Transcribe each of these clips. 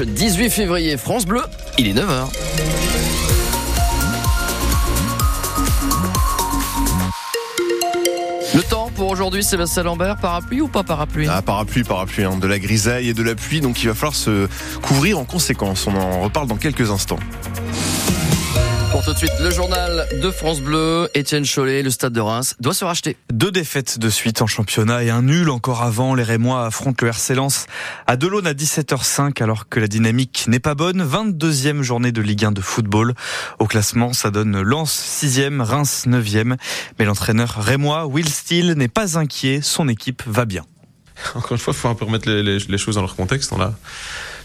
Le 18 février, France Bleu, il est 9h. Le temps pour aujourd'hui, Sébastien Lambert, parapluie ou pas parapluie? Ah, parapluie, parapluie, hein, de la grisaille et de la pluie, donc il va falloir se couvrir en conséquence. On en reparle dans quelques instants. De suite, le journal de France Bleu, Étienne Chollet, le stade de Reims doit se racheter. Deux défaites de suite en championnat et un nul encore avant. Les Rémois affrontent le RC Lens à Delaune à 17h05 alors que la dynamique n'est pas bonne. 22e journée de Ligue 1 de football. Au classement, ça donne Lens 6e, Reims 9e. Mais l'entraîneur Rémois, Will Steele, n'est pas inquiet. Son équipe va bien. Encore une fois, il faut un peu remettre les, les, les choses dans leur contexte. On a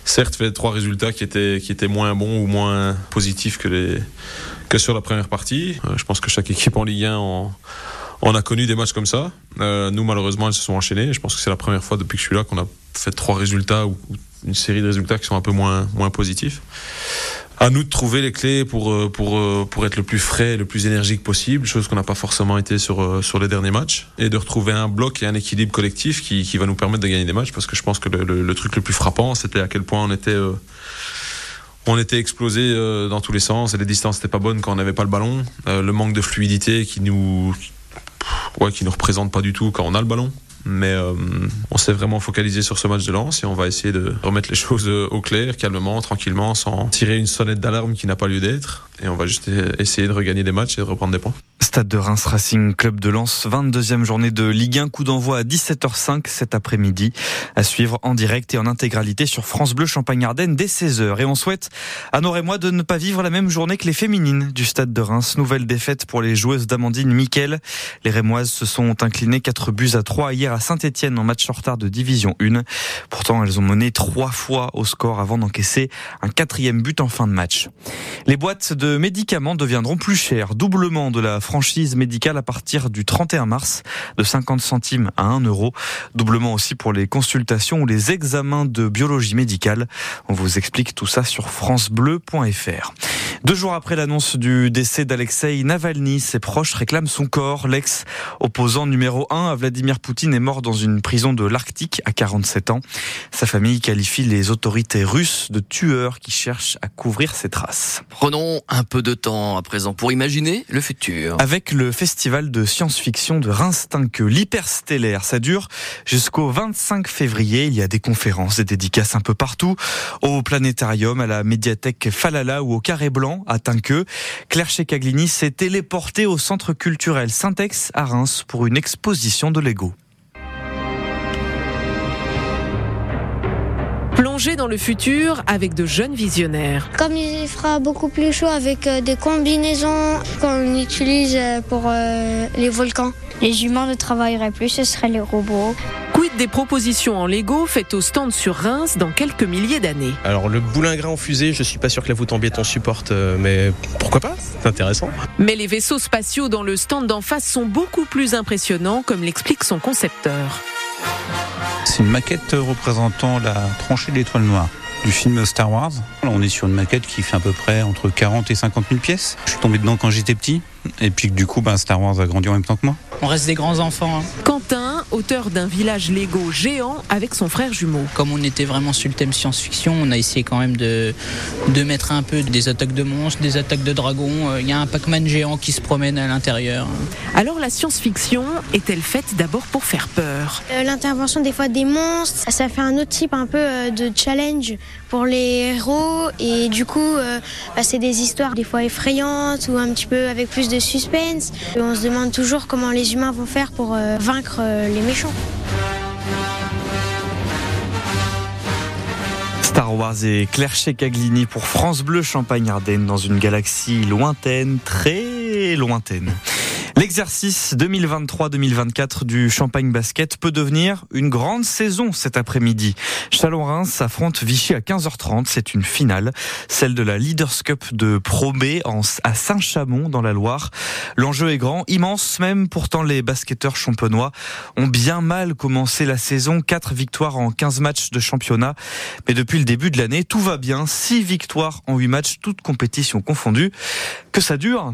certes fait trois résultats qui étaient, qui étaient moins bons ou moins positifs que, les, que sur la première partie. Euh, je pense que chaque équipe en Ligue 1 en, on a connu des matchs comme ça. Euh, nous, malheureusement, elles se sont enchaînées. Je pense que c'est la première fois depuis que je suis là qu'on a fait trois résultats ou, une série de résultats qui sont un peu moins, moins positifs. À nous de trouver les clés pour, euh, pour, euh, pour être le plus frais, le plus énergique possible, chose qu'on n'a pas forcément été sur, euh, sur les derniers matchs, et de retrouver un bloc et un équilibre collectif qui, qui va nous permettre de gagner des matchs, parce que je pense que le, truc le plus frappant, c'était à quel point on était, euh, on était explosé dans tous les sens, et les distances n'étaient pas bonnes quand on n'avait pas le ballon, le manque de fluidité qui nous, ouais, qui nous représente pas du tout quand on a le ballon. Mais euh, on s'est vraiment focalisé sur ce match de lance et on va essayer de remettre les choses euh, au clair, calmement, tranquillement, sans tirer une sonnette d'alarme qui n'a pas lieu d'être. Et on va juste essayer de regagner des matchs et de reprendre des points. Stade de Reims Racing Club de Lens, 22e journée de Ligue 1, coup d'envoi à 17h05 cet après-midi, à suivre en direct et en intégralité sur France Bleu Champagne-Ardenne dès 16h. Et on souhaite à nos Rémois de ne pas vivre la même journée que les féminines du Stade de Reims. Nouvelle défaite pour les joueuses d'Amandine Miquel. Les Rémoises se sont inclinées 4 buts à 3 hier à Saint-Etienne en match en retard de Division 1. Pourtant, elles ont mené trois fois au score avant d'encaisser un quatrième but en fin de match. Les boîtes de médicaments deviendront plus chères, doublement de la franchise médicale à partir du 31 mars, de 50 centimes à 1 euro. Doublement aussi pour les consultations ou les examens de biologie médicale. On vous explique tout ça sur francebleu.fr. Deux jours après l'annonce du décès d'Alexei Navalny, ses proches réclament son corps. L'ex-opposant numéro 1 à Vladimir Poutine est mort dans une prison de l'Arctique à 47 ans. Sa famille qualifie les autorités russes de tueurs qui cherchent à couvrir ses traces. Prenons un peu de temps à présent pour imaginer le futur. Avec le festival de science-fiction de Reims-Tinqueux, l'hyperstellaire, ça dure jusqu'au 25 février. Il y a des conférences, des dédicaces un peu partout, au planétarium, à la médiathèque Falala ou au Carré Blanc à Tinqueux. Claire Checaglini s'est téléportée au centre culturel Syntex à Reims pour une exposition de Lego. Plonger dans le futur avec de jeunes visionnaires. Comme il fera beaucoup plus chaud avec euh, des combinaisons qu'on utilise euh, pour euh, les volcans. Les humains ne travailleraient plus, ce seraient les robots. Des propositions en Lego faites au stand sur Reims dans quelques milliers d'années Alors le boulingrin en fusée, je suis pas sûr que la voûte en béton supporte, euh, mais pourquoi pas? C'est intéressant. Mais les vaisseaux spatiaux dans le stand d'en face sont beaucoup plus impressionnants, comme l'explique son concepteur. C'est une maquette représentant la tranchée de l'étoile noire du film Star Wars. Là, on est sur une maquette qui fait à peu près entre 40 et 50 000 pièces. Je suis tombé dedans quand j'étais petit, et puis du coup, ben, Star Wars a grandi en même temps que moi. On reste des grands enfants. hein. Quentin, auteur d'un village Lego géant avec son frère jumeau. Comme on était vraiment sur le thème science-fiction, on a essayé quand même de, de mettre un peu des attaques de monstres, des attaques de dragons. Euh, Il y a un Pac-Man géant qui se promène à l'intérieur. Alors la science-fiction est-elle faite d'abord pour faire peur? Euh, L'intervention des fois des monstres, ça fait un autre type un peu euh, de challenge pour les héros et du coup euh, bah, c'est des histoires des fois effrayantes ou un petit peu avec plus de suspense. Et on se demande toujours comment les humains vont faire pour euh, vaincre euh, Star Wars et Claire Checaglini pour France Bleu Champagne-Ardenne dans une galaxie lointaine, très lointaine. L'exercice 2023-2024 du Champagne Basket peut devenir une grande saison cet après-midi. Chalon-Reims affronte Vichy à 15h30. C'est une finale, celle de la Leaders Cup de Pro B à Saint-Chamond dans la Loire. L'enjeu est grand, immense même. Pourtant, les basketteurs champenois ont bien mal commencé la saison. Quatre victoires en 15 matchs de championnat. Mais depuis le début de l'année, tout va bien. Six victoires en 8 matchs, toutes compétitions confondues. Que ça dure?